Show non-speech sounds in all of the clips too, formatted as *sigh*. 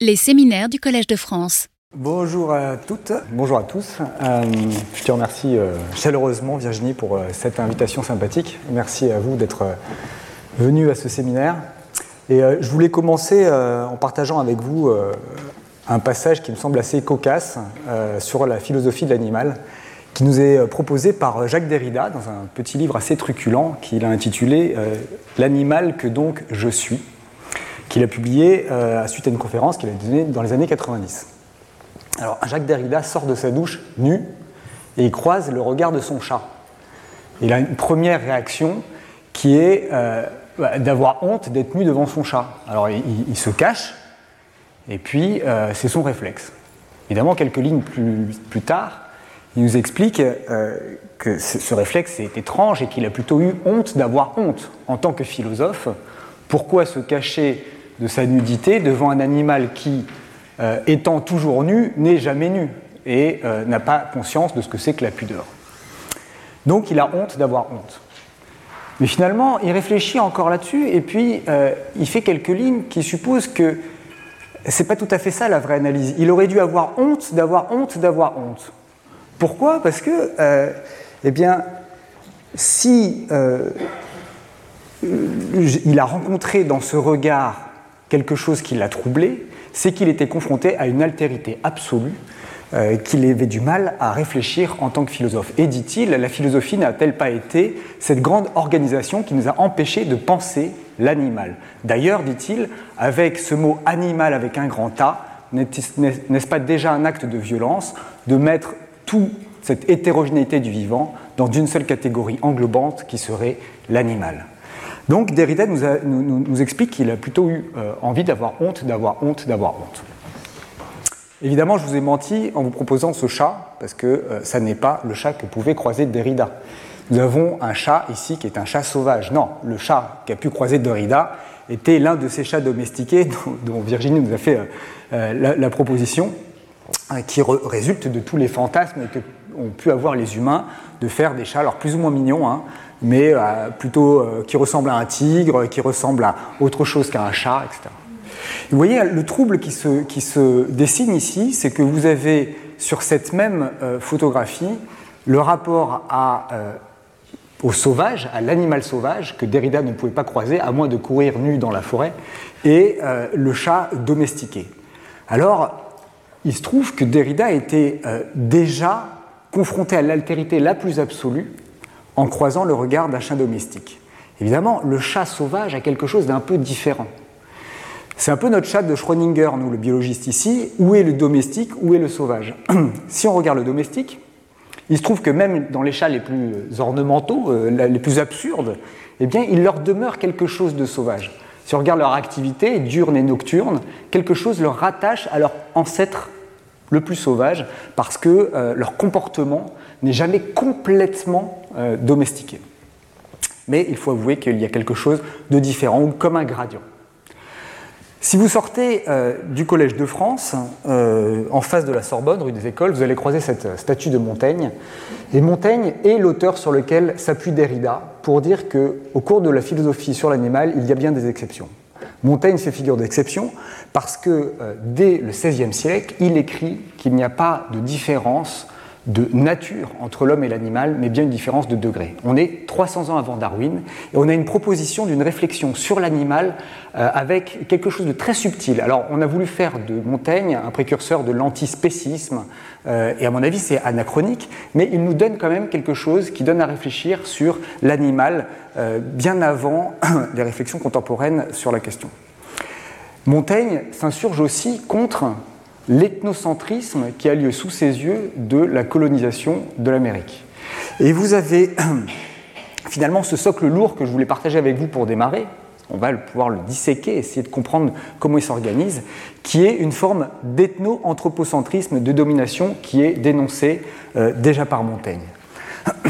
Les séminaires du Collège de France. Bonjour à toutes, bonjour à tous. Euh, je te remercie euh, chaleureusement Virginie pour euh, cette invitation sympathique. Merci à vous d'être venu à ce séminaire. Et je voulais commencer en partageant avec vous un passage qui me semble assez cocasse sur la philosophie de l'animal, qui nous est proposé par Jacques Derrida dans un petit livre assez truculent qu'il a intitulé L'animal que donc je suis qu'il a publié euh, suite à une conférence qu'il a donnée dans les années 90. Alors Jacques Derrida sort de sa douche nu et il croise le regard de son chat. Il a une première réaction qui est euh, bah, d'avoir honte d'être nu devant son chat. Alors il, se cache et puis euh, c'est son réflexe. Évidemment, quelques lignes plus, plus tard, il nous explique que ce réflexe est étrange et qu'il a plutôt eu honte d'avoir honte en tant que philosophe. Pourquoi se cacher de sa nudité devant un animal qui, euh, étant toujours nu, n'est jamais nu et euh, n'a pas conscience de ce que c'est que la pudeur. Donc il a honte d'avoir honte. Mais finalement, il réfléchit encore là-dessus et puis euh, il fait quelques lignes qui supposent que c'est pas tout à fait ça la vraie analyse. Il aurait dû avoir honte d'avoir honte d'avoir honte. Pourquoi? Parce que, eh bien, si il a rencontré dans ce regard quelque chose qui l'a troublé, c'est qu'il était confronté à une altérité absolue euh, qu'il avait du mal à réfléchir en tant que philosophe. Et dit-il, la philosophie n'a-t-elle pas été cette grande organisation qui nous a empêché de penser l'animal? D'ailleurs, dit-il, avec ce mot animal avec un grand A, n'est-ce pas déjà un acte de violence de mettre toute cette hétérogénéité du vivant dans une seule catégorie englobante qui serait l'animal? Donc Derrida nous, explique qu'il a plutôt eu euh, envie d'avoir honte, d'avoir honte, d'avoir honte. Évidemment, je vous ai menti en vous proposant ce chat, parce que euh, ça n'est pas le chat que pouvait croiser Derrida. Nous avons un chat ici qui est un chat sauvage. Non, le chat qui a pu croiser Derrida était l'un de ces chats domestiqués *laughs* dont, Virginie nous a fait euh, la, proposition, qui résulte de tous les fantasmes que ont pu avoir les humains de faire des chats, alors plus ou moins mignons, hein, mais euh, plutôt euh, qui ressemble à un tigre, qui ressemble à autre chose qu'à un chat, etc. vous voyez, le trouble qui se, dessine ici, c'est que vous avez sur cette même euh, photographie le rapport au sauvage, à l'animal sauvage, que Derrida ne pouvait pas croiser, à moins de courir nu dans la forêt, et le chat domestiqué. Alors, il se trouve que Derrida était déjà confronté à l'altérité la plus absolue en croisant le regard d'un chat domestique. Évidemment, le chat sauvage a quelque chose d'un peu différent. C'est un peu notre chat de Schrödinger, nous, le biologiste ici. Où est le domestique? Où est le sauvage? *clears throat* Si on regarde le domestique, il se trouve que même dans les chats les plus ornementaux, euh, les plus absurdes, eh bien, il leur demeure quelque chose de sauvage. Si on regarde leur activité, diurne et nocturne, quelque chose leur rattache à leur ancêtre le plus sauvage, parce que euh, leur comportement n'est jamais complètement euh, domestiqué. Mais il faut avouer qu'il y a quelque chose de différent, comme un gradient. Si vous sortez euh, du Collège de France, euh, en face de la Sorbonne, rue des Écoles, vous allez croiser cette statue de Montaigne. Et Montaigne est l'auteur sur lequel s'appuie Derrida pour dire qu'au cours de la philosophie sur l'animal, il y a bien des exceptions. Montaigne fait figure d'exception parce que dès le XVIe siècle, il écrit qu'il n'y a pas de différence de nature entre l'homme et l'animal, mais bien une différence de degré. On est 300 ans avant Darwin et on a une proposition d'une réflexion sur l'animal euh, avec quelque chose de très subtil. Alors on a voulu faire de Montaigne un précurseur de l'antispécisme euh, et à mon avis c'est anachronique, mais il nous donne quand même quelque chose qui donne à réfléchir sur l'animal euh, bien avant *coughs* les réflexions contemporaines sur la question. Montaigne s'insurge aussi contre l'ethnocentrisme qui a lieu sous ses yeux de la colonisation de l'Amérique. Et vous avez *clears throat* finalement ce socle lourd que je voulais partager avec vous pour démarrer, on va pouvoir le disséquer, essayer de comprendre comment il s'organise, qui est une forme d'ethno-anthropocentrisme de domination qui est dénoncée euh, déjà par Montaigne. *clears throat*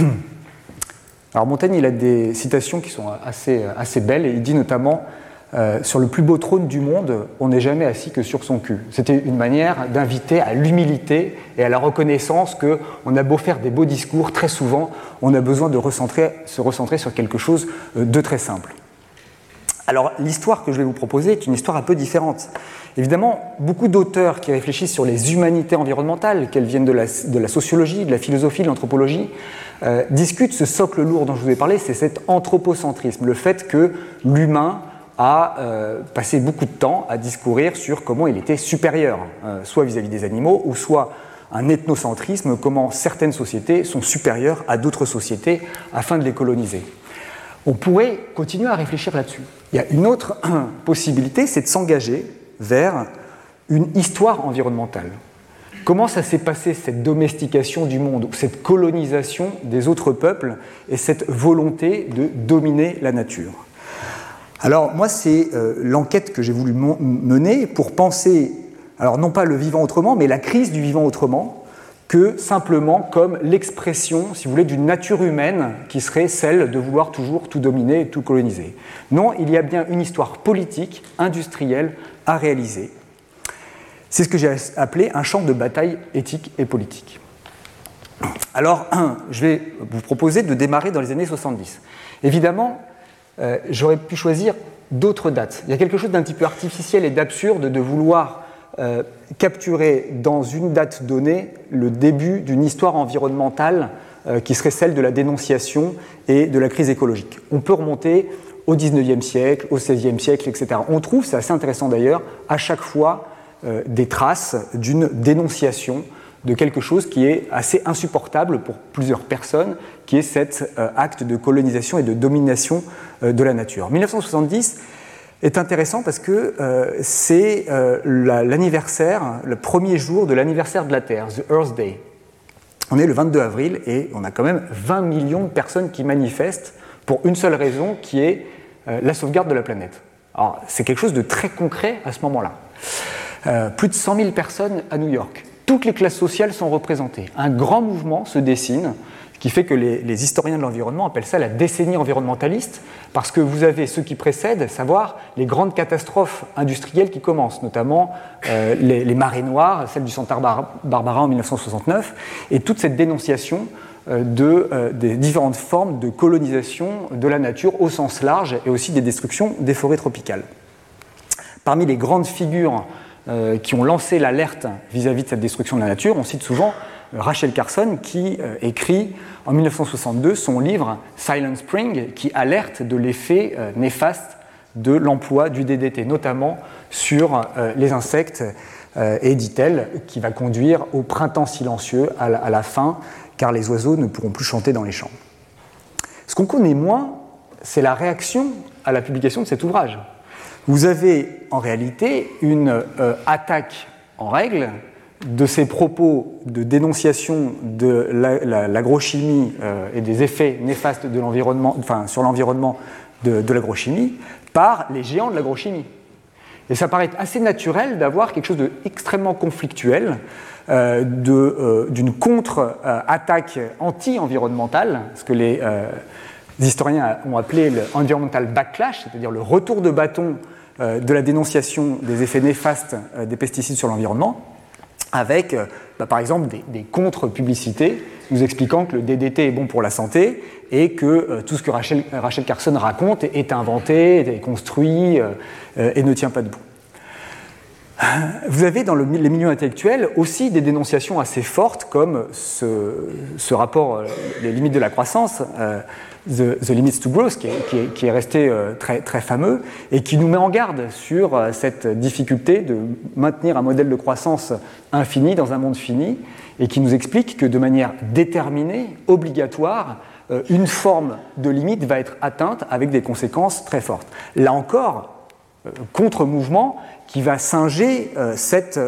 Alors Montaigne, il a des citations qui sont assez, assez belles, et il dit notamment euh, sur le plus beau trône du monde, on n'est jamais assis que sur son cul. C'était une manière d'inviter à l'humilité et à la reconnaissance que on a beau faire des beaux discours, très souvent, on a besoin de se recentrer sur quelque chose euh, de très simple. Alors l'histoire que je vais vous proposer est une histoire un peu différente. Évidemment, beaucoup d'auteurs qui réfléchissent sur les humanités environnementales, qu'elles viennent de la, sociologie, de la philosophie, de l'anthropologie, euh, discutent ce socle lourd dont je vous ai parlé, c'est cet anthropocentrisme, le fait que l'humain a euh, passé beaucoup de temps à discourir sur comment il était supérieur, euh, soit vis-à-vis des animaux, ou soit un ethnocentrisme, comment certaines sociétés sont supérieures à d'autres sociétés afin de les coloniser. On pourrait continuer à réfléchir là-dessus. Il y a une autre *clears throat* possibilité, c'est de s'engager vers une histoire environnementale. Comment ça s'est passé cette domestication du monde, cette colonisation des autres peuples et cette volonté de dominer la nature? Alors moi, c'est euh, l'enquête que j'ai voulu mener pour penser, alors non pas le vivant autrement, mais la crise du vivant autrement, que simplement comme l'expression, si vous voulez, d'une nature humaine qui serait celle de vouloir toujours tout dominer et tout coloniser. Non, il y a bien une histoire politique, industrielle à réaliser. C'est ce que j'ai appelé un champ de bataille éthique et politique. Alors, je vais vous proposer de démarrer dans les années 70. Évidemment, euh, j'aurais pu choisir d'autres dates. Il y a quelque chose d'un petit peu artificiel et d'absurde de vouloir euh, capturer dans une date donnée le début d'une histoire environnementale euh, qui serait celle de la dénonciation et de la crise écologique. On peut remonter au XIXe siècle, au XVIe siècle, etc. On trouve, c'est assez intéressant d'ailleurs, à chaque fois des traces d'une dénonciation de quelque chose qui est assez insupportable pour plusieurs personnes, qui est cet acte de colonisation et de domination de la nature. 1970, est intéressant parce que euh, c'est euh, l'anniversaire, le premier jour de l'anniversaire de la Terre, the Earth Day. On est le 22 avril et on a quand même 20 millions de personnes qui manifestent pour une seule raison qui est euh, la sauvegarde de la planète. Alors c'est quelque chose de très concret à ce moment-là. plus de 100 000 personnes à New York. Toutes les classes sociales sont représentées. Un grand mouvement se dessine qui fait que les, historiens de l'environnement appellent ça la décennie environnementaliste, parce que vous avez ceux qui précèdent, savoir les grandes catastrophes industrielles qui commencent, notamment euh, les, marées noires, celle du Santa Barbara en 1969, et toute cette dénonciation euh, de, euh, des différentes formes de colonisation de la nature au sens large, et aussi des destructions des forêts tropicales. Parmi les grandes figures qui ont lancé l'alerte vis-à-vis de cette destruction de la nature, on cite souvent Rachel Carson qui euh, écrit en 1962 son livre Silent Spring qui alerte de l'effet euh, néfaste de l'emploi du DDT, notamment sur euh, les insectes, et dit-elle, qui va conduire au printemps silencieux à la, fin, car les oiseaux ne pourront plus chanter dans les champs. Ce qu'on connaît moins, c'est la réaction à la publication de cet ouvrage. Vous avez en réalité une attaque en règle de ces propos de dénonciation de l'agrochimie euh, et des effets néfastes de enfin, sur l'environnement de, l'agrochimie par les géants de l'agrochimie. Et ça paraît assez naturel d'avoir quelque chose d'extrêmement conflictuel, euh, euh, d'une contre-attaque anti-environnementale, ce que les historiens ont appelé le environmental backlash, c'est-à-dire le retour de bâton de la dénonciation des effets néfastes des pesticides sur l'environnement avec euh, bah, par exemple des, contre-publicités nous expliquant que le DDT est bon pour la santé et que euh, tout ce que Rachel, Carson raconte est inventé, est construit euh, et ne tient pas debout. Vous avez dans les milieux intellectuels aussi des dénonciations assez fortes comme ce, rapport Les limites de la croissance, The, Limits to Growth, qui est, resté euh, très, très, fameux, et qui nous met en garde sur euh, cette difficulté de maintenir un modèle de croissance infini dans un monde fini, et qui nous explique que de manière déterminée, obligatoire, euh, une forme de limite va être atteinte avec des conséquences très fortes. Là encore, contre-mouvement qui va singer cette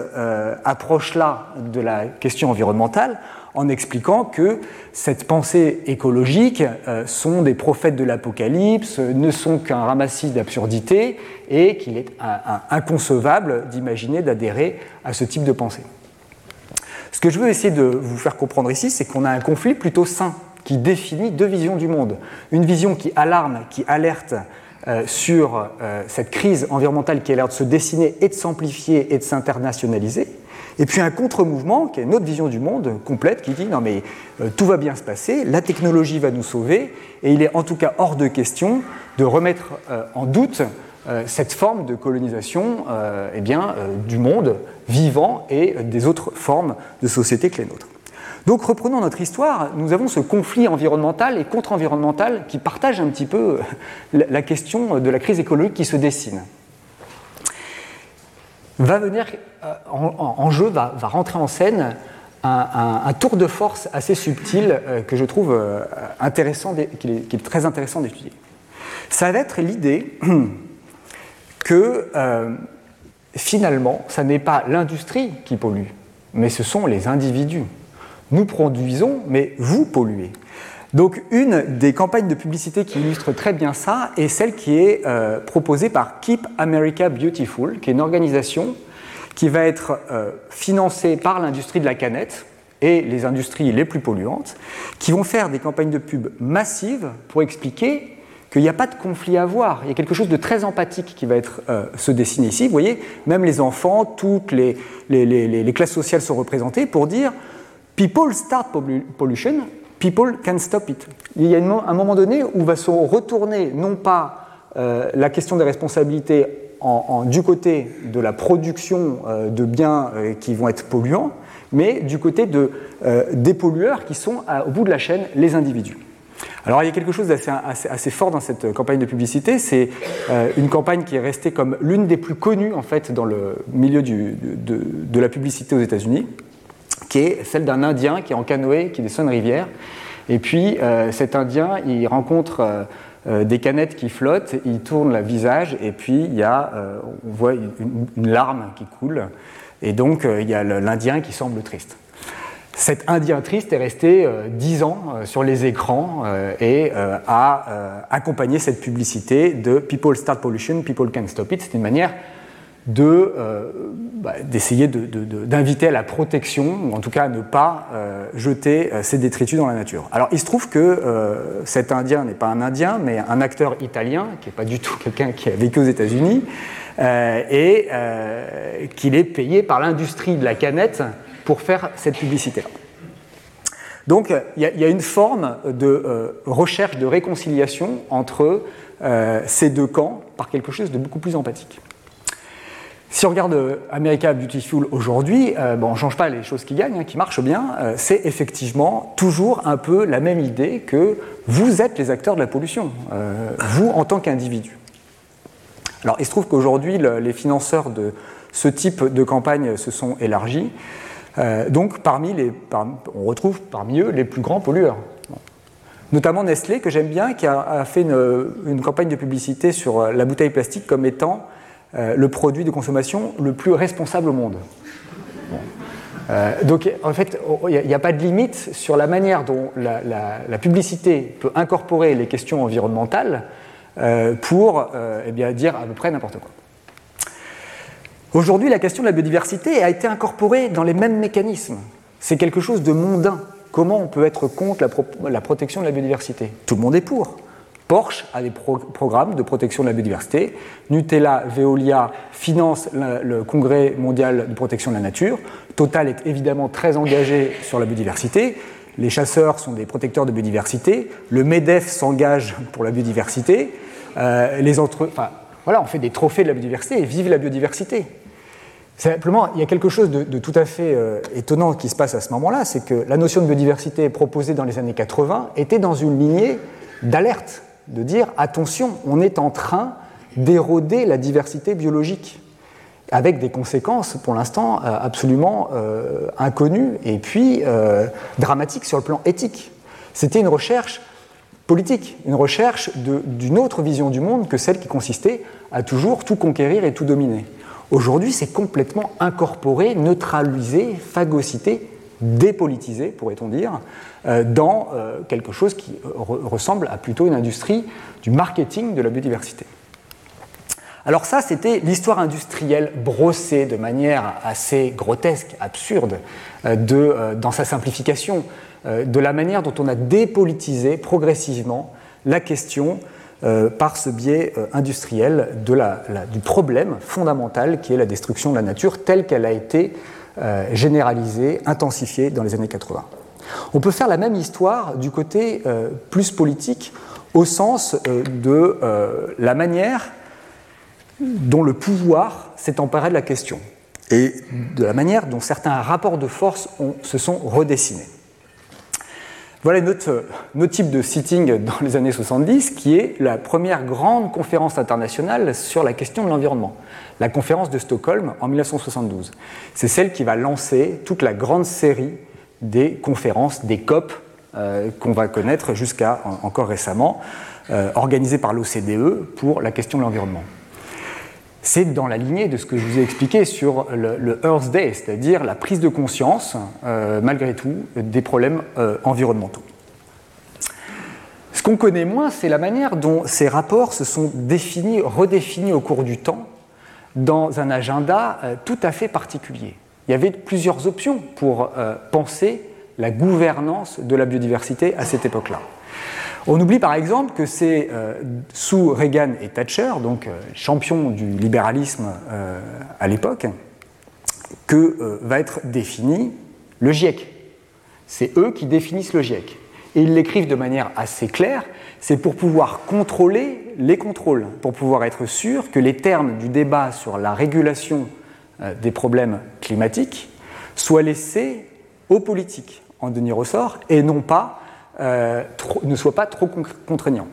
approche-là de la question environnementale en expliquant que cette pensée écologique euh, sont des prophètes de l'Apocalypse, ne sont qu'un ramassis d'absurdités et qu'il est inconcevable d'imaginer d'adhérer à ce type de pensée. Ce que je veux essayer de vous faire comprendre ici, c'est qu'on a un conflit plutôt sain qui définit deux visions du monde. Une vision qui alarme, qui alerte euh, sur euh, cette crise environnementale qui a l'air de se dessiner et de s'amplifier et de s'internationaliser, et puis un contre-mouvement, qui est une autre vision du monde complète, qui dit non mais euh, tout va bien se passer, la technologie va nous sauver, et il est en tout cas hors de question de remettre en doute cette forme de colonisation eh bien, du monde vivant et des autres formes de société que les nôtres. Donc reprenons notre histoire, nous avons ce conflit environnemental et contre-environnemental qui partage un petit peu la question de la crise écologique qui se dessine. Va venir en, jeu, va, rentrer en scène un, tour de force assez subtil que je trouve intéressant, qui est très intéressant d'étudier ça va être l'idée *clears throat* que euh, finalement, ça n'est pas l'industrie qui pollue, mais ce sont les individus. Nous produisons, mais vous polluez. Donc une des campagnes de publicité qui illustre très bien ça est celle qui est euh, proposée par Keep America Beautiful, qui est une organisation qui va être euh, financée par l'industrie de la canette et les industries les plus polluantes, qui vont faire des campagnes de pub massives pour expliquer qu'il n'y a pas de conflit à avoir. Il y a quelque chose de très empathique qui va être, euh, se dessiner ici. Vous voyez, même les enfants, toutes les, classes sociales sont représentées pour dire People start pollution, people can stop it. Il y a un moment donné où va se retourner non pas euh, la question des responsabilités du côté de la production euh, de biens qui vont être polluants, mais du côté de, des pollueurs qui sont au bout de la chaîne les individus. Alors il y a quelque chose d'assez assez, fort dans cette campagne de publicité, c'est euh, une campagne qui est restée comme l'une des plus connues en fait dans le milieu de, la publicité aux États-Unis, qui est celle d'un Indien qui est en canoë, qui descend une rivière, et puis euh, cet Indien il rencontre euh, des canettes qui flottent, il tourne le visage, et puis il y a, on voit une, larme qui coule, et donc il y a l'Indien qui semble triste. Cet Indien triste est resté euh, dix ans euh, sur les écrans euh, et a accompagné cette publicité de People Start Pollution, People Can Stop It. C'est une manière bah, d'essayer d'inviter à la protection, ou en tout cas à ne pas jeter ces détritus dans la nature. Alors il se trouve que cet Indien n'est pas un Indien, mais un acteur italien, qui n'est pas du tout *laughs* quelqu'un qui a vécu aux États-Unis, et qu'il est payé par l'industrie de la canette pour faire cette publicité-là. Donc il y, a une forme de euh, recherche de réconciliation entre euh, ces deux camps par quelque chose de beaucoup plus empathique. Si on regarde euh, America Beautiful aujourd'hui, bon, on ne change pas les choses qui gagnent, hein, qui marchent bien, c'est effectivement toujours un peu la même idée que vous êtes les acteurs de la pollution, vous en tant qu'individu. Alors il se trouve qu'aujourd'hui, les financeurs de ce type de campagne se sont élargis. Euh, donc, parmi les, on retrouve parmi eux les plus grands pollueurs. Notamment Nestlé, que j'aime bien, qui a, fait une, campagne de publicité sur euh, la bouteille plastique comme étant euh, le produit de consommation le plus responsable au monde. donc, en fait, il n'y a, pas de limite sur la manière dont la, publicité peut incorporer les questions environnementales pour eh bien, dire à peu près n'importe quoi. Aujourd'hui, la question de la biodiversité a été incorporée dans les mêmes mécanismes. C'est quelque chose de mondain. Comment on peut être contre la, protection de la biodiversité? Tout le monde est pour. Porsche a des programmes de protection de la biodiversité. Nutella, Veolia financent le Congrès mondial de protection de la nature. Total est évidemment très engagé sur la biodiversité. Les chasseurs sont des protecteurs de biodiversité. Le MEDEF s'engage pour la biodiversité. Euh, les entre... on fait des trophées de la biodiversité et vive la biodiversité. Simplement, il y a quelque chose de, tout à fait euh, étonnant qui se passe à ce moment-là, c'est que la notion de biodiversité proposée dans les années 80 était dans une lignée d'alerte, de dire attention, on est en train d'éroder la diversité biologique, avec des conséquences pour l'instant euh, absolument euh, inconnues et puis dramatiques sur le plan éthique. C'était une recherche politique, une recherche d'une autre vision du monde que celle qui consistait à toujours tout conquérir et tout dominer. Aujourd'hui, c'est complètement incorporé, neutralisé, phagocyté, dépolitisé, pourrait-on dire, euh, dans euh, quelque chose qui ressemble à plutôt une industrie du marketing de la biodiversité. Alors ça, c'était l'histoire industrielle brossée de manière assez grotesque, absurde, euh, dans sa simplification, de la manière dont on a dépolitisé progressivement la question euh, par ce biais euh, industriel du problème fondamental qui est la destruction de la nature telle qu'elle a été euh, généralisée, intensifiée dans les années 80. On peut faire la même histoire du côté plus politique au sens de la manière dont le pouvoir s'est emparé de la question et de la manière dont certains rapports de force se sont redessinés. Voilà notre, notre, type de sitting dans les années 70, qui est la première grande conférence internationale sur la question de l'environnement, la conférence de Stockholm en 1972. C'est celle qui va lancer toute la grande série des conférences, des COP, euh, qu'on va connaître jusqu'à encore récemment, euh, organisées par l'OCDE pour la question de l'environnement c'est dans la lignée de ce que je vous ai expliqué sur le, Earth Day, c'est-à-dire la prise de conscience, euh, malgré tout, des problèmes environnementaux. Ce qu'on connaît moins, c'est la manière dont ces rapports se sont définis, redéfinis au cours du temps dans un agenda tout à fait particulier. Il y avait plusieurs options pour penser la gouvernance de la biodiversité à cette époque-là. On oublie par exemple que c'est euh, sous Reagan et Thatcher, donc euh, champions du libéralisme euh, à l'époque, que va être défini le GIEC. C'est eux qui définissent le GIEC. Et ils l'écrivent de manière assez claire, c'est pour pouvoir contrôler les contrôles, pour pouvoir être sûr que les termes du débat sur la régulation des problèmes climatiques soient laissés aux politiques en devenir ressort et euh, ne soit pas trop contraignant.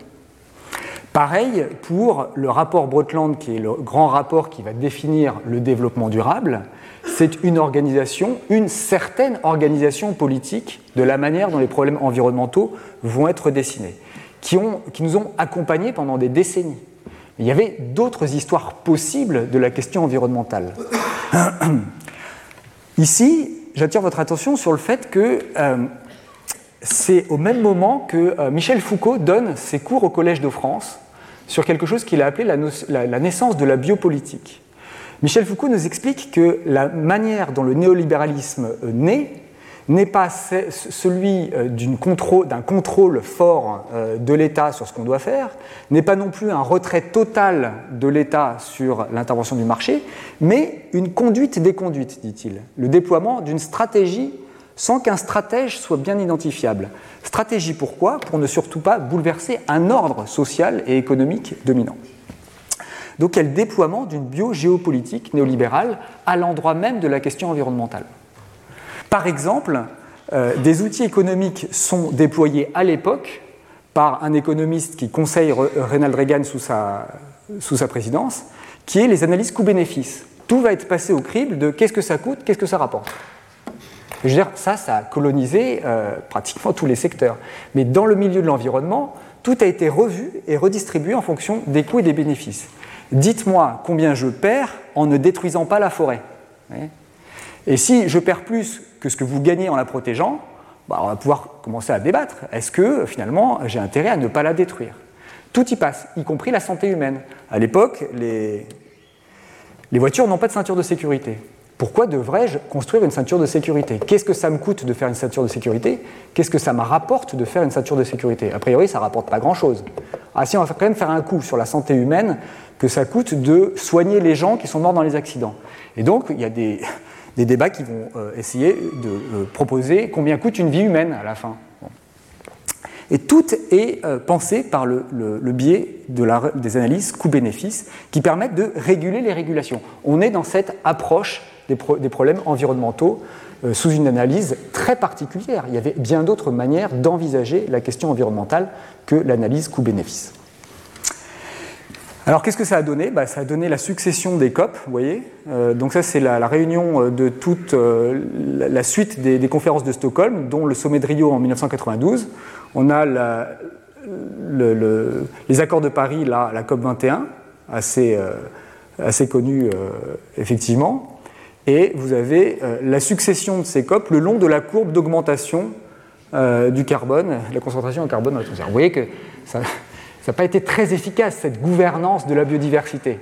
Pareil pour le rapport Brundtland, qui est le grand rapport qui va définir le développement durable. C'est une organisation, une certaine organisation politique de la manière dont les problèmes environnementaux vont être dessinés, qui nous ont accompagnés pendant des décennies. Il y avait d'autres histoires possibles de la question environnementale. *clears throat* Ici, j'attire votre attention sur le fait que euh, c'est au même moment que euh, Michel Foucault donne ses cours au Collège de France sur quelque chose qu'il a appelé la, naissance de la biopolitique. Michel Foucault nous explique que la manière dont le néolibéralisme naît n'est pas celui euh, d'un contrôle, fort de l'État sur ce qu'on doit faire, n'est pas non plus un retrait total de l'État sur l'intervention du marché, mais une conduite des conduites, dit-il, le déploiement d'une stratégie sans qu'un stratège soit bien identifiable. Stratégie pourquoi? Pour ne surtout pas bouleverser un ordre social et économique dominant. Donc il déploiement d'une biogéopolitique néolibérale à l'endroit même de la question environnementale? Par exemple, euh, des outils économiques sont déployés à l'époque par un économiste qui conseille Ronald Reagan sous sa, présidence, qui est les analyses coût-bénéfice. Tout va être passé au crible de qu'est-ce que ça coûte, qu'est-ce que ça rapporte. Je veux dire, ça, ça a colonisé euh, pratiquement tous les secteurs. Mais dans le milieu de l'environnement, tout a été revu et redistribué en fonction des coûts et des bénéfices. Dites-moi combien je perds en ne détruisant pas la forêt. Et si je perds plus que ce que vous gagnez en la protégeant, bah, on va pouvoir commencer à débattre. Est-ce que finalement j'ai intérêt à ne pas la détruire? Tout y passe, y compris la santé humaine. À l'époque, les, voitures n'ont pas de ceinture de sécurité. Pourquoi devrais-je construire une ceinture de sécurité? Qu'est-ce que ça me coûte de faire une ceinture de sécurité? Qu'est-ce que ça me rapporte de faire une ceinture de sécurité? A priori, ça ne rapporte pas grand-chose. Ah si, on va quand même faire un coup sur la santé humaine que ça coûte de soigner les gens qui sont morts dans les accidents. Et donc, il y a des, débats qui vont euh, essayer de euh, proposer combien coûte une vie humaine à la fin. Et tout est euh, pensé par le, biais des analyses coût-bénéfice qui permettent de réguler les régulations. On est dans cette approche des, problèmes environnementaux sous une analyse très particulière. Il y avait bien d'autres manières d'envisager la question environnementale que l'analyse coût-bénéfice. Alors qu'est-ce que ça a donné? Bah, Ça a donné la succession des COP, vous voyez. Euh, donc ça c'est la, réunion euh, de toute la, suite des, conférences de Stockholm, dont le sommet de Rio en 1992. On a les accords de Paris, là, la COP 21, assez, connue effectivement et vous avez euh, la succession de ces COP le long de la courbe d'augmentation euh, du carbone, la concentration en carbone dans l'atmosphère. Vous voyez que ça n'a pas été très efficace, cette gouvernance de la biodiversité,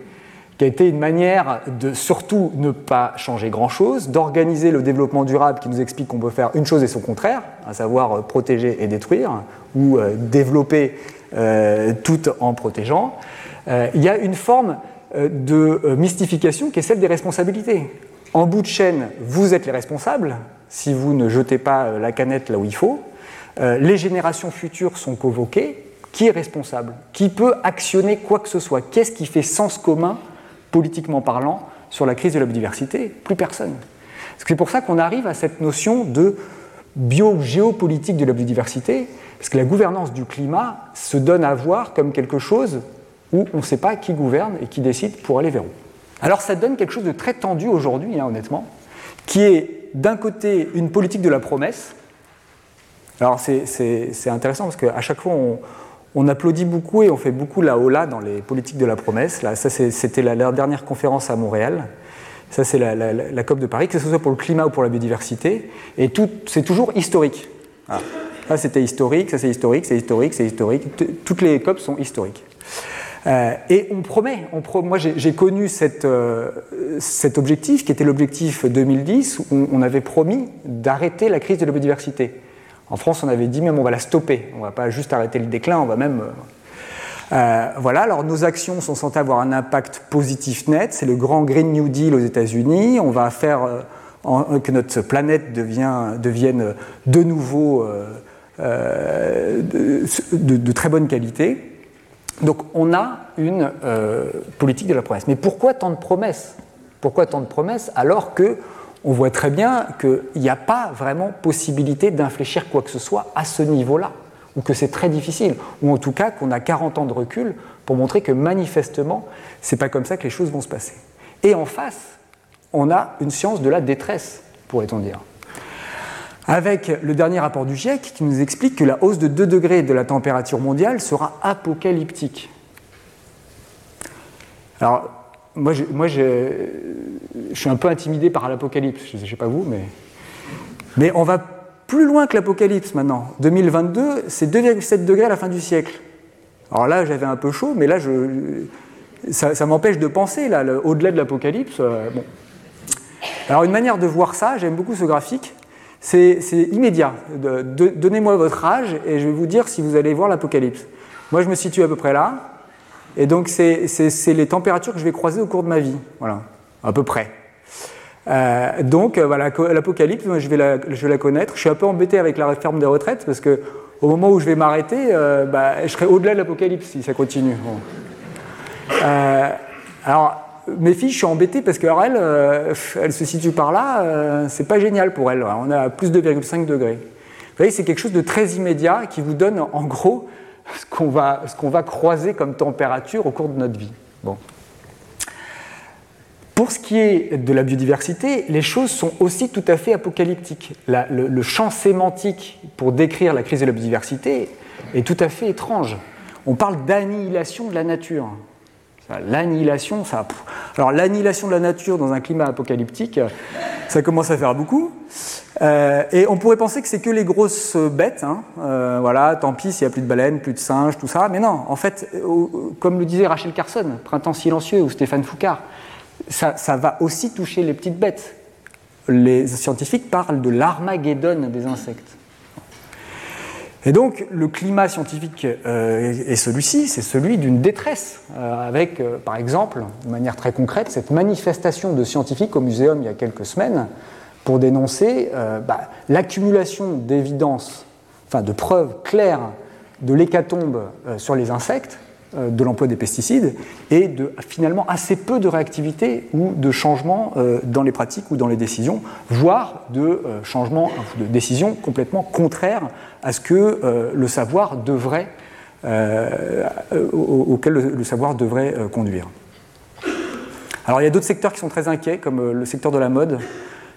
qui a été une manière de surtout ne pas changer grand-chose, d'organiser le développement durable qui nous explique qu'on peut faire une chose et son contraire, à savoir euh, protéger et détruire, ou développer tout en protégeant. il y a une forme de mystification qui est celle des responsabilités. En bout de chaîne, vous êtes les responsables si vous ne jetez pas euh, la canette là où il faut. Euh, les générations futures sont convoquées. Qui est responsable Qui peut actionner quoi que ce soit Qu'est-ce qui fait sens commun politiquement parlant, sur la crise de la biodiversité? Plus personne. C'est pour ça qu'on arrive à cette notion de bio-géopolitique de la biodiversité, parce que la gouvernance du climat se donne à voir comme quelque chose où on ne sait pas qui gouverne et qui décide pour aller vers où. Alors ça donne quelque chose de très tendu aujourd'hui, hein, honnêtement, qui est d'un côté une politique de la promesse. Alors c'est intéressant parce qu'à chaque fois on, applaudit beaucoup et on fait beaucoup la hola dans les politiques de la promesse. Là, ça c'était la, dernière conférence à Montréal. Ça c'est la, COP de Paris, que ce soit pour le climat ou pour la biodiversité. Et tout, c'est toujours historique. Ah. Ça c'était historique, ça c'est historique, c'est historique, c'est historique. Toutes les COP sont historiques. Euh, et on promet, on moi j'ai connu euh, cet objectif qui était l'objectif 2010 où on, avait promis d'arrêter la crise de la biodiversité. En France, on avait dit même on va la stopper, on va pas juste arrêter le déclin, on va même. Euh, voilà, alors nos actions sont censées avoir un impact positif net. C'est le grand Green New Deal aux États-Unis. On va faire que notre planète devienne de nouveau de, très bonne qualité. Donc on a une euh, politique de la promesse. Mais pourquoi tant de promesses? Pourquoi tant de promesses? Alors que on voit très bien qu'il n'y a pas vraiment possibilité d'infléchir quoi que ce soit à ce niveau-là, ou que c'est très difficile, ou en tout cas qu'on a 40 ans de recul pour montrer que manifestement, c'est pas comme ça que les choses vont se passer. Et en face, on a une science de la détresse, pourrait-on dire avec le dernier rapport du GIEC qui nous explique que la hausse de 2 degrés de la température mondiale sera apocalyptique. Alors, moi, je, suis un peu intimidé par l'apocalypse, je ne sais pas vous, mais... Mais on va plus loin que l'apocalypse maintenant. 2022, c'est 2,7 degrés à la fin du siècle. Alors là, j'avais un peu chaud, mais là, je, ça, m'empêche de penser, là, au-delà de l'apocalypse. Euh, bon. Alors, une manière de voir ça, j'aime beaucoup ce graphique c'est immédiat. Donnez-moi votre âge et je vais vous dire si vous allez voir l'apocalypse. Moi, je me situe à peu près là. Et donc, c'est les températures que je vais croiser au cours de ma vie. Voilà, à peu près. Euh, donc, euh, voilà, l'apocalypse, je, vais la, je la connaître. Je suis un peu embêté avec la réforme des retraites parce que au moment où je vais m'arrêter, euh, bah, je serai au-delà de l'apocalypse si ça continue. alors, mes filles, je suis embêté parce qu'elle, euh, elle se situe par là, c'est pas génial pour elle. On a plus de 2,5 degrés. Vous voyez, c'est quelque chose de très immédiat qui vous donne en gros ce qu'on va, croiser comme température au cours de notre vie. Bon. Pour ce qui est de la biodiversité, les choses sont aussi tout à fait apocalyptiques. le, champ sémantique pour décrire la crise de la biodiversité est tout à fait étrange. On parle d'annihilation de la nature. L'annihilation, ça. Alors l'annihilation de la nature dans un climat apocalyptique, ça commence à faire beaucoup. Euh, et on pourrait penser que c'est que les grosses bêtes, hein. euh, voilà, tant pis s'il n'y a plus de baleines, plus de singes, tout ça. Mais non, en fait, comme le disait Rachel Carson, Printemps silencieux ou Stéphane Foucard, ça, ça va aussi toucher les petites bêtes. Les scientifiques parlent de l'armageddon des insectes. Et donc le climat scientifique euh, est celui-ci, c'est celui d'une détresse, euh, avec euh, par exemple, de manière très concrète, cette manifestation de scientifiques au muséum il y a quelques semaines pour dénoncer bah, l'accumulation d'évidences, enfin de preuves claires de l'hécatombe sur les insectes, de l'emploi des pesticides, et de finalement assez peu de réactivité ou de changement dans les pratiques ou dans les décisions, voire de changements de décisions complètement contraires à ce que euh, le savoir devrait, euh, auquel le, savoir devrait euh, conduire. Alors il y a d'autres secteurs qui sont très inquiets, comme le secteur de la mode,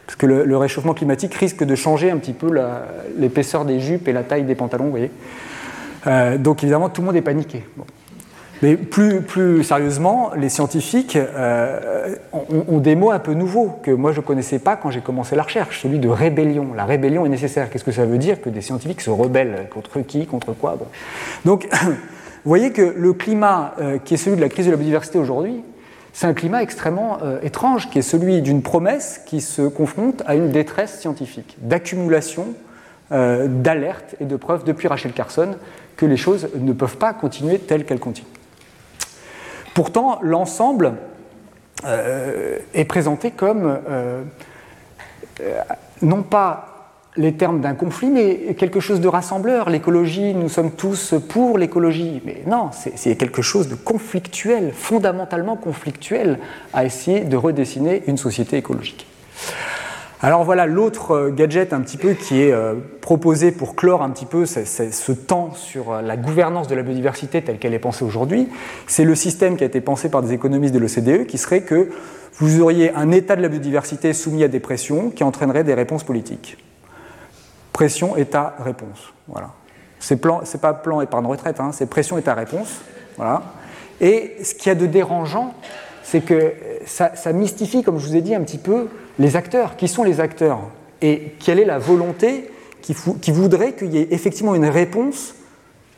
parce que le, réchauffement climatique risque de changer un petit peu l'épaisseur des jupes et la taille des pantalons, vous voyez. donc évidemment, tout le monde est paniqué. Mais plus, sérieusement, les scientifiques euh, ont, des mots un peu nouveaux que moi je ne connaissais pas quand j'ai commencé la recherche, celui de rébellion. La rébellion est nécessaire. Qu'est-ce que ça veut dire Que des scientifiques se rebellent contre qui Contre quoi Donc, *coughs* vous voyez que le climat euh, qui est celui de la crise de la biodiversité aujourd'hui, c'est un climat extrêmement euh, étrange, qui est celui d'une promesse qui se confronte à une détresse scientifique, d'accumulation d'alerte et de preuves depuis Rachel Carson que les choses ne peuvent pas continuer telles qu'elles continuent. Pourtant, l'ensemble euh, est présenté comme euh, euh, non pas les termes d'un conflit, mais quelque chose de rassembleur. L'écologie, nous sommes tous pour l'écologie. Mais non, c'est quelque chose de conflictuel, fondamentalement conflictuel, à essayer de redessiner une société écologique. Alors voilà l'autre euh, gadget un petit peu qui est euh, proposé pour clore un petit peu ce, temps sur euh, la gouvernance de la biodiversité telle qu'elle est pensée aujourd'hui. C'est le système qui a été pensé par des économistes de l'OCDE qui serait que vous auriez un état de la biodiversité soumis à des pressions qui entraîneraient des réponses politiques. Pression, état, réponse. Voilà. C'est pas plan, épargne retraite, hein, c'est pression, état, réponse. Voilà. Et ce qu'il y a de dérangeant, c'est que ça, mystifie, comme je vous ai dit un petit peu, les acteurs. Qui sont les acteurs? Et quelle est la volonté qui, voudrait qu'il y ait effectivement une réponse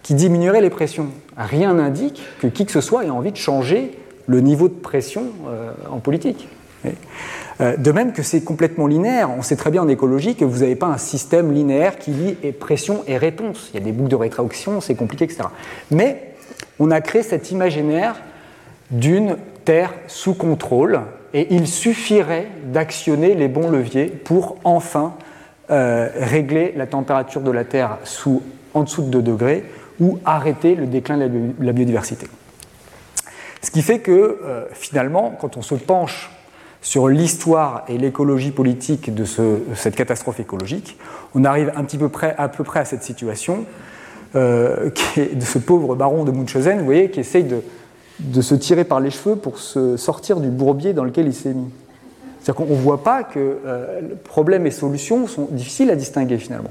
qui diminuerait les pressions? Rien n'indique que qui que ce soit ait envie de changer le niveau de pression euh, en politique. Euh, de même que c'est complètement linéaire. On sait très bien en écologie que vous n'avez pas un système linéaire qui lie pression et réponse. Il y a des boucles de rétraction, c'est compliqué, etc. Mais on a créé cet imaginaire d'une Terre sous contrôle et il suffirait d'actionner les bons leviers pour enfin euh, régler la température de la Terre sous, en dessous de 2 degrés ou arrêter le déclin de la biodiversité. Ce qui fait que euh, finalement, quand on se penche sur l'histoire et l'écologie politique de cette catastrophe écologique, on arrive un petit peu près, à peu près à cette situation euh, de ce pauvre baron de Munchausen, vous voyez, qui essaye de, de, se tirer par les cheveux pour se sortir du bourbier dans lequel il s'est mis. C'est-à-dire qu'on ne voit pas que euh, problèmes et solutions sont difficiles à distinguer finalement.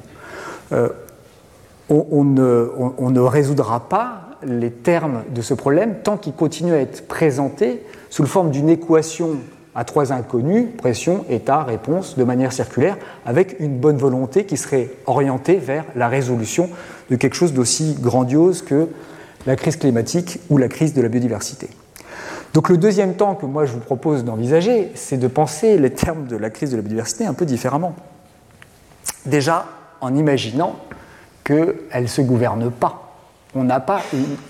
on, ne, on, ne, résoudra pas les termes de ce problème tant qu'il continue à être présenté sous la forme d'une équation à trois inconnus, pression, état, réponse, de manière circulaire, avec une bonne volonté qui serait orientée vers la résolution de quelque chose d'aussi grandiose que la crise climatique ou la crise de la biodiversité. Donc le deuxième temps que moi je vous propose d'envisager, c'est de penser les termes de la crise de la biodiversité un peu différemment. Déjà en imaginant qu'elle ne se gouverne pas on n'a pas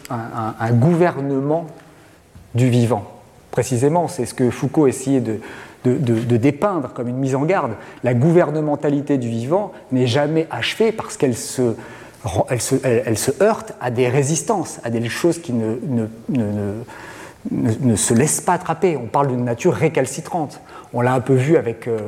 un, gouvernement du vivant. Précisément, c'est ce que Foucault essayait de, de, dépeindre comme une mise en garde. La gouvernementalité du vivant n'est jamais achevée parce qu'elle se, elle se, heurte à des résistances, à des choses qui ne, se laissent pas attraper. On parle d'une nature récalcitrante. On l'a un peu vu avec euh,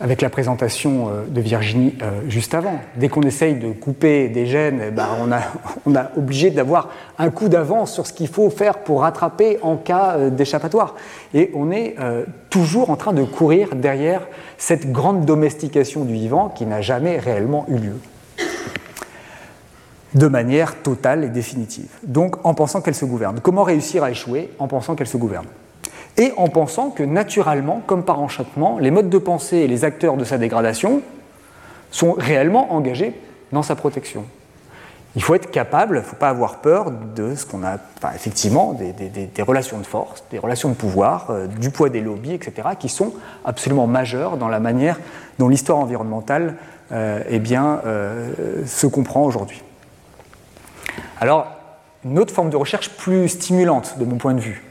la présentation euh, de Virginie euh, juste avant. Dès qu'on essaye de couper des gènes, eh ben, on, a, *laughs* on a obligé d'avoir un coup d'avance sur ce qu'il faut faire pour rattraper en cas d'échappatoire. Et on est toujours en train de courir derrière cette grande domestication du vivant qui n'a jamais réellement eu lieu de manière totale et définitive. Donc en pensant qu'elle se gouverne. Comment réussir à échouer en pensant qu'elle se gouverne? Et en pensant que naturellement, comme par enchantement, les modes de pensée et les acteurs de sa dégradation sont réellement engagés dans sa protection. Il faut être capable, il ne faut pas avoir peur de ce qu'on a, effectivement, des, relations de force, des relations de pouvoir, euh, du poids des lobbies, etc., qui sont absolument majeures dans la manière dont l'histoire environnementale euh, eh euh, se comprend aujourd'hui. Alors, une autre forme de recherche plus stimulante de mon point de vue,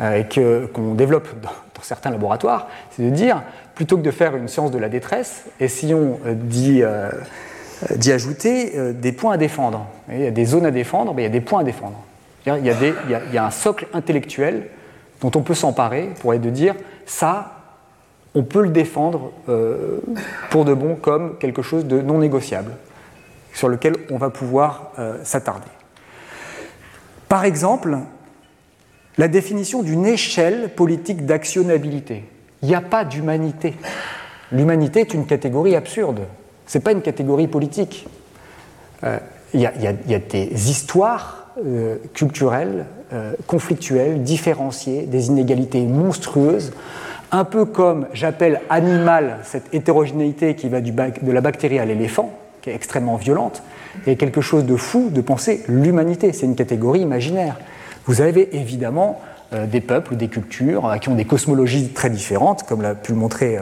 euh, et qu'on développe dans, certains laboratoires, c'est de dire, plutôt que de faire une science de la détresse, essayons euh, euh, d'y ajouter des points à défendre. Il y a des zones à défendre, mais il y a des points à défendre. Il y a, des, il y a un socle intellectuel dont on peut s'emparer pour être de dire ça, on peut le défendre pour de bon comme quelque chose de non négociable, sur lequel on va pouvoir s'attarder. Par exemple, la définition d'une échelle politique d'actionnabilité. Il n'y a pas d'humanité. L'humanité est une catégorie absurde. Ce n'est pas une catégorie politique. Euh, il y, a des histoires euh, culturelles, euh, conflictuelles, différenciées, des inégalités monstrueuses, un peu comme j'appelle animal cette hétérogénéité qui va de la bactérie à l'éléphant, qui est extrêmement violente, et quelque chose de fou de penser l'humanité. C'est une catégorie imaginaire. Vous avez évidemment euh, des peuples des cultures euh, qui ont des cosmologies très différentes, comme l'a pu le montrer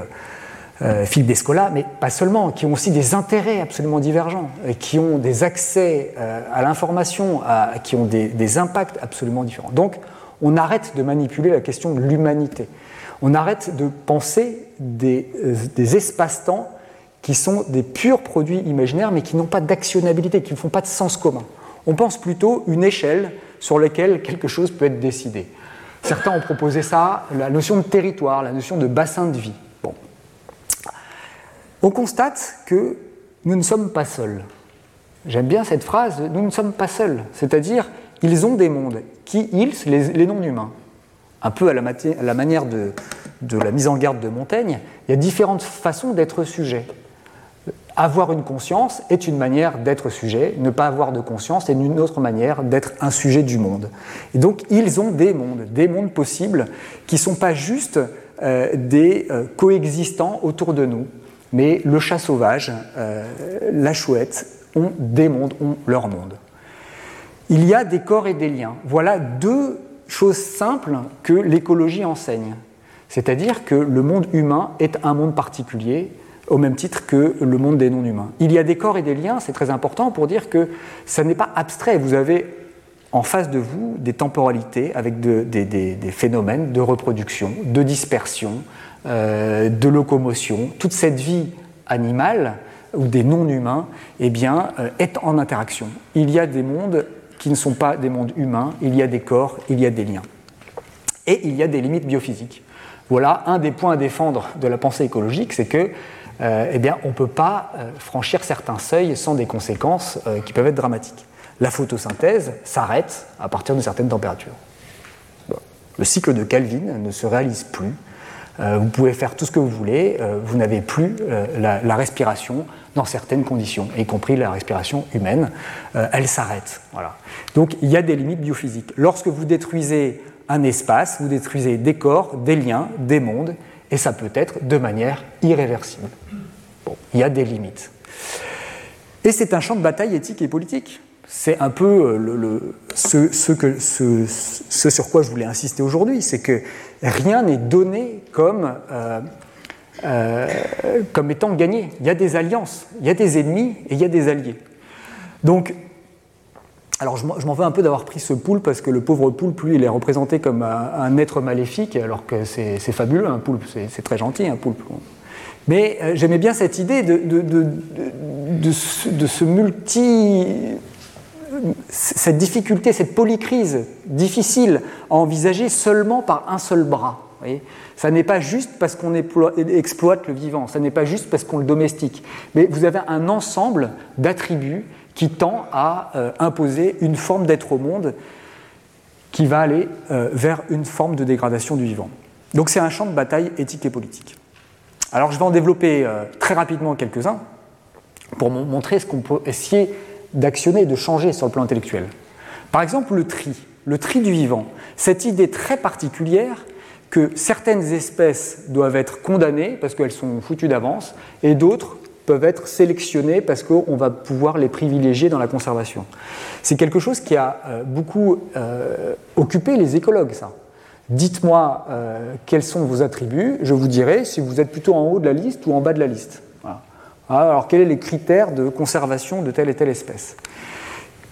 euh, Philippe Descola, mais pas seulement, qui ont aussi des intérêts absolument divergents, qui ont des accès à l'information, qui ont des, impacts absolument différents. Donc, on arrête de manipuler la question de l'humanité. On arrête de penser des, des espaces-temps qui sont des purs produits imaginaires, mais qui n'ont pas d'actionnabilité, qui ne font pas de sens commun. On pense plutôt une échelle sur laquelle quelque chose peut être décidé. Certains ont proposé ça, la notion de territoire, la notion de bassin de vie. Bon. On constate que nous ne sommes pas seuls. J'aime bien cette phrase, nous ne sommes pas seuls. C'est-à-dire, ils ont des mondes. Qui ils les, non-humains. Un peu à la, manière de, de, la mise en garde de Montaigne, il y a différentes façons d'être sujet. Avoir une conscience est une manière d'être sujet, ne pas avoir de conscience est une autre manière d'être un sujet du monde. Et donc ils ont des mondes, des mondes possibles qui ne sont pas juste euh, des euh, coexistants autour de nous, mais le chat sauvage, euh, la chouette ont des mondes, ont leur monde. Il y a des corps et des liens. Voilà deux choses simples que l'écologie enseigne. C'est-à-dire que le monde humain est un monde particulier au même titre que le monde des non-humains. Il y a des corps et des liens, c'est très important pour dire que ça n'est pas abstrait. Vous avez en face de vous des temporalités avec des, phénomènes de reproduction, de dispersion, euh, de locomotion. Toute cette vie animale ou des non-humains eh bien, euh, est en interaction. Il y a des mondes qui ne sont pas des mondes humains, il y a des corps, il y a des liens. Et il y a des limites biophysiques. Voilà un des points à défendre de la pensée écologique, c'est que euh, eh bien, on ne peut pas euh, franchir certains seuils sans des conséquences euh, qui peuvent être dramatiques. La photosynthèse s'arrête à partir de certaines températures. Le cycle de Calvin ne se réalise plus. vous pouvez faire tout ce que vous voulez, vous n'avez plus la, respiration dans certaines conditions, y compris la respiration humaine. elle s'arrête. Voilà. Donc il y a des limites biophysiques. Lorsque vous détruisez un espace, vous détruisez des corps, des liens, des mondes, et ça peut être de manière irréversible. Bon, il y a des limites. Et c'est un champ de bataille éthique et politique. C'est un peu euh, ce, sur quoi je voulais insister aujourd'hui, c'est que rien n'est donné comme, euh, euh, comme étant gagné. Il y a des alliances, il y a des ennemis et il y a des alliés. Donc alors je m'en veux un peu d'avoir pris ce poulpe parce que le pauvre poulpe, lui, il est représenté comme un, être maléfique, alors que c'est fabuleux, un poulpe, c'est très gentil, un poulpe. Mais euh, j'aimais bien cette idée de, de, ce multi. cette difficulté, cette polycrise difficile à envisager seulement par un seul bras. ça n'est pas juste parce qu'on exploite le vivant, ça n'est pas juste parce qu'on le domestique, mais vous avez un ensemble d'attributs qui tend à euh, imposer une forme d'être au monde qui va aller euh, vers une forme de dégradation du vivant. Donc c'est un champ de bataille éthique et politique. Alors je vais en développer euh, très rapidement quelques-uns pour montrer ce qu'on peut essayer d'actionner, de changer sur le plan intellectuel. Par exemple, le tri, le tri du vivant, cette idée très particulière que certaines espèces doivent être condamnées parce qu'elles sont foutues d'avance et d'autres peuvent être sélectionnés parce qu'on va pouvoir les privilégier dans la conservation. C'est quelque chose qui a euh, beaucoup euh, occupé les écologues, ça. Dites-moi euh, quels sont vos attributs, je vous dirai si vous êtes plutôt en haut de la liste ou en bas de la liste. Ah, alors, quels sont les critères de conservation de telle et telle espèce?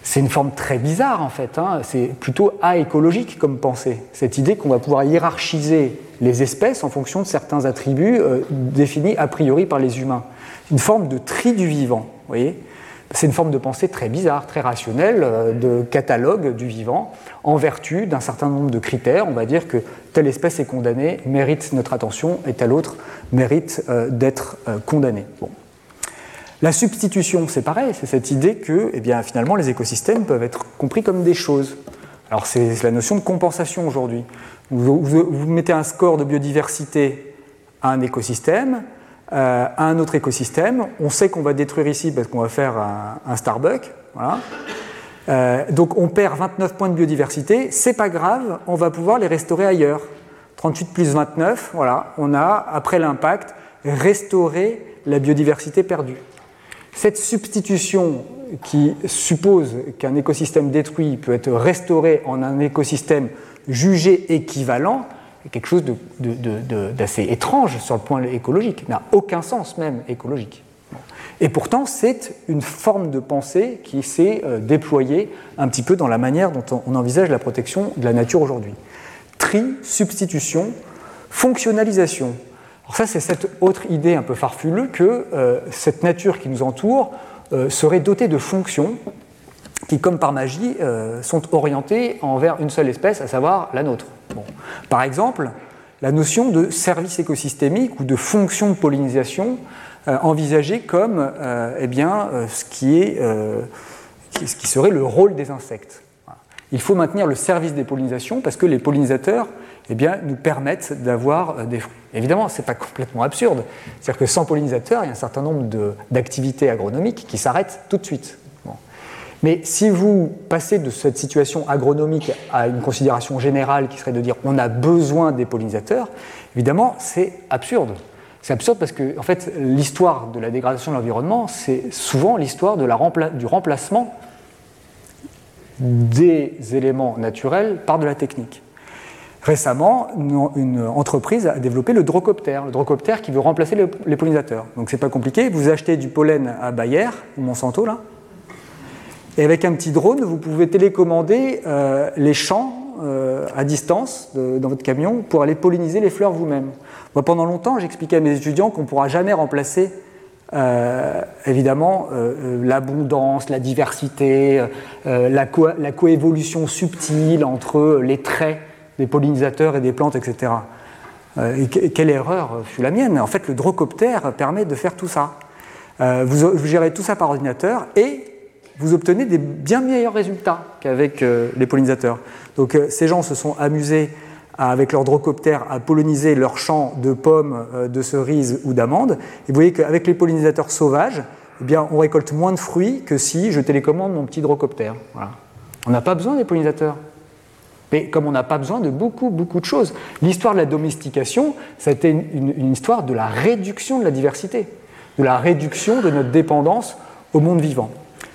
C'est une forme très bizarre en fait, hein. c'est plutôt aécologique comme pensée. Cette idée qu'on va pouvoir hiérarchiser les espèces en fonction de certains attributs définis a priori par les humains une forme de tri du vivant. voyez c'est une forme de pensée très bizarre, très rationnelle, euh, de catalogue du vivant, en vertu d'un certain nombre de critères. On va dire que telle espèce est condamnée, mérite notre attention, et telle autre mérite euh, d'être euh, condamnée. La substitution, c'est pareil, c'est cette idée que eh finalement les écosystèmes peuvent être compris comme des choses. Alors c'est la notion de compensation aujourd'hui. vous mettez un score de biodiversité à un écosystème, euh, à un autre écosystème. On sait qu'on va détruire ici parce qu'on va faire un, Starbucks. Voilà. Euh, donc on perd 29 points de biodiversité. C'est pas grave, on va pouvoir les restaurer ailleurs. 38 plus 29, voilà, on a, après l'impact, restauré la biodiversité perdue. Cette substitution qui suppose qu'un écosystème détruit peut être restauré en un écosystème jugé équivalent, quelque chose d'assez étrange sur le point écologique, n'a aucun sens même écologique. Et pourtant, c'est une forme de pensée qui s'est euh, déployée un petit peu dans la manière dont on envisage la protection de la nature aujourd'hui. Tri, substitution, fonctionnalisation. Alors ça, c'est cette autre idée un peu farfelue que euh, cette nature qui nous entoure euh, serait dotée de fonctions qui, comme par magie, euh, sont orientées envers une seule espèce, à savoir la nôtre. Par exemple, la notion de service écosystémique ou de fonction de pollinisation envisagée comme eh bien, ce, qui ce qui serait le rôle des insectes. Il faut maintenir le service des pollinisations parce que les pollinisateurs eh bien, nous permettent d'avoir euh, des fruits. Évidemment, ce n'est pas complètement absurde. C'est-à-dire que sans pollinisateurs, il y a un certain nombre d'activités agronomiques qui s'arrêtent tout de suite. Mais si vous passez de cette situation agronomique à une considération générale qui serait de dire on a besoin des pollinisateurs, évidemment, c'est absurde. C'est absurde parce que en fait, l'histoire de la dégradation de l'environnement, c'est souvent l'histoire du remplacement des éléments naturels par de la technique. Récemment, une, entreprise a développé le drocoptère, le drocoptère qui veut remplacer les, pollinisateurs. Donc c'est pas compliqué, vous achetez du pollen à Bayer, ou Monsanto là, et avec un petit drone, vous pouvez télécommander euh, les champs euh, à distance dans votre camion pour aller polliniser les fleurs vous-même. Pendant longtemps, j'expliquais à mes étudiants qu'on ne pourra jamais remplacer euh, évidemment l'abondance, la diversité, la, coévolution subtile entre les traits des pollinisateurs et des plantes, etc. Euh, quelle erreur fut la mienne En fait, le drocoptère permet de faire tout ça. Euh, vous, gérez tout ça par ordinateur et vous obtenez des bien meilleurs résultats qu'avec euh, les pollinisateurs. Donc ces gens se sont amusés avec leur drocoptère à polliniser leurs champs de pommes, de cerises ou d'amandes. Et vous voyez qu'avec les pollinisateurs sauvages, eh bien, on récolte moins de fruits que si je télécommande mon petit drocoptère. On n'a pas besoin des pollinisateurs. Mais comme on n'a pas besoin de beaucoup, beaucoup de choses. L'histoire de la domestication, ça a été une, histoire de la réduction de la diversité, de la réduction de notre dépendance au monde vivant.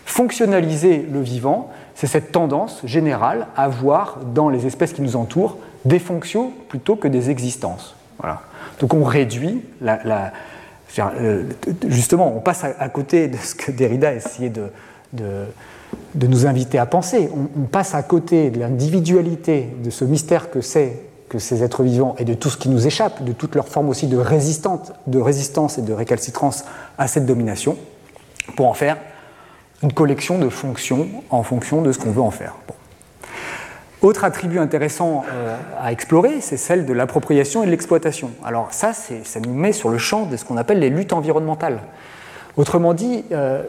Fonctionnaliser le vivant, c'est cette tendance générale à voir dans les espèces qui nous entourent des fonctions plutôt que des existences. Voilà. Donc on réduit la, euh, justement, on passe à, côté de ce que Derrida essayait de, de de nous inviter à penser. On, passe à côté de l'individualité, de ce mystère que c'est que ces êtres vivants et de tout ce qui nous échappe, de toute leur forme aussi de, de résistance et de récalcitrance à cette domination, pour en faire une collection de fonctions en fonction de ce qu'on veut en faire. Autre attribut intéressant euh, à explorer, c'est celle de l'appropriation et de l'exploitation. Alors ça, ça nous met sur le champ de ce qu'on appelle les luttes environnementales. Autrement dit, euh,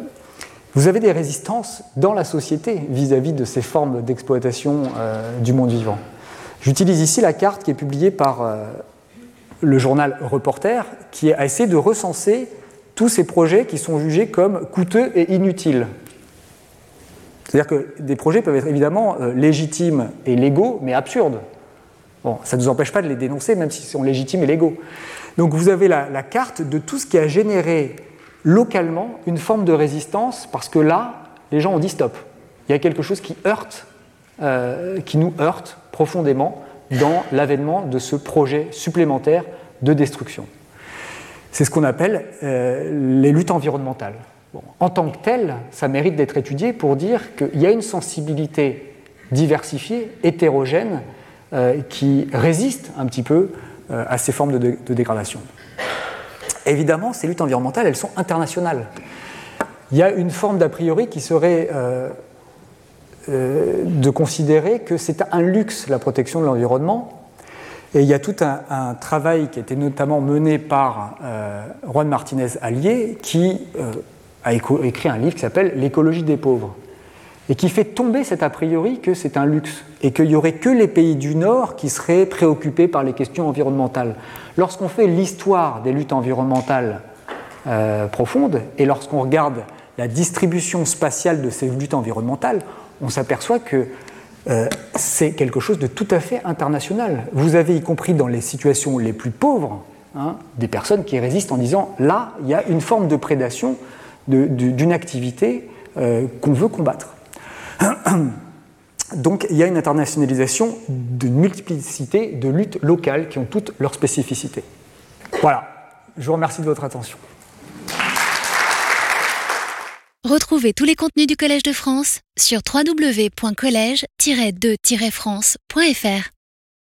vous avez des résistances dans la société vis-à-vis de ces formes d'exploitation euh, du monde vivant. J'utilise ici la carte qui est publiée par euh, le journal Reporter, qui a essayé de recenser tous ces projets qui sont jugés comme coûteux et inutiles. C'est-à-dire que des projets peuvent être évidemment euh, légitimes et légaux, mais absurdes. Bon, ça ne nous empêche pas de les dénoncer, même s'ils sont légitimes et légaux. Donc vous avez la carte de tout ce qui a généré localement une forme de résistance parce que là, les gens ont dit stop. Il y a quelque chose qui heurte, euh, qui nous heurte profondément dans l'avènement de ce projet supplémentaire de destruction. C'est ce qu'on appelle euh, les luttes environnementales. en tant que telles, ça mérite d'être étudié pour dire qu'il y a une sensibilité diversifiée, hétérogène, euh, qui résiste un petit peu à ces formes de dégradation. Évidemment, ces luttes environnementales, elles sont internationales. Il y a une forme d'a priori qui serait euh, euh, de considérer que c'est un luxe la protection de l'environnement. Et il y a tout un, travail qui a été notamment mené par euh, Juan Martinez Allier, qui a écrit un livre qui s'appelle L'écologie des pauvres et qui fait tomber cet a priori que c'est un luxe et qu'il n'y aurait que les pays du Nord qui seraient préoccupés par les questions environnementales. Lorsqu'on fait l'histoire des luttes environnementales euh, profondes et lorsqu'on regarde la distribution spatiale de ces luttes environnementales, on s'aperçoit que euh, c'est quelque chose de tout à fait international. Vous avez, y compris dans les situations les plus pauvres, hein, des personnes qui résistent en disant là, il y a une forme de prédation d'une activité euh, qu'on veut combattre. *clears throat* Donc il y a une internationalisation d'une multiplicité de luttes locales qui ont toutes leurs spécificités. Voilà, je vous remercie de votre attention. Retrouvez tous les contenus du Collège de France sur www.colège-2-france.fr.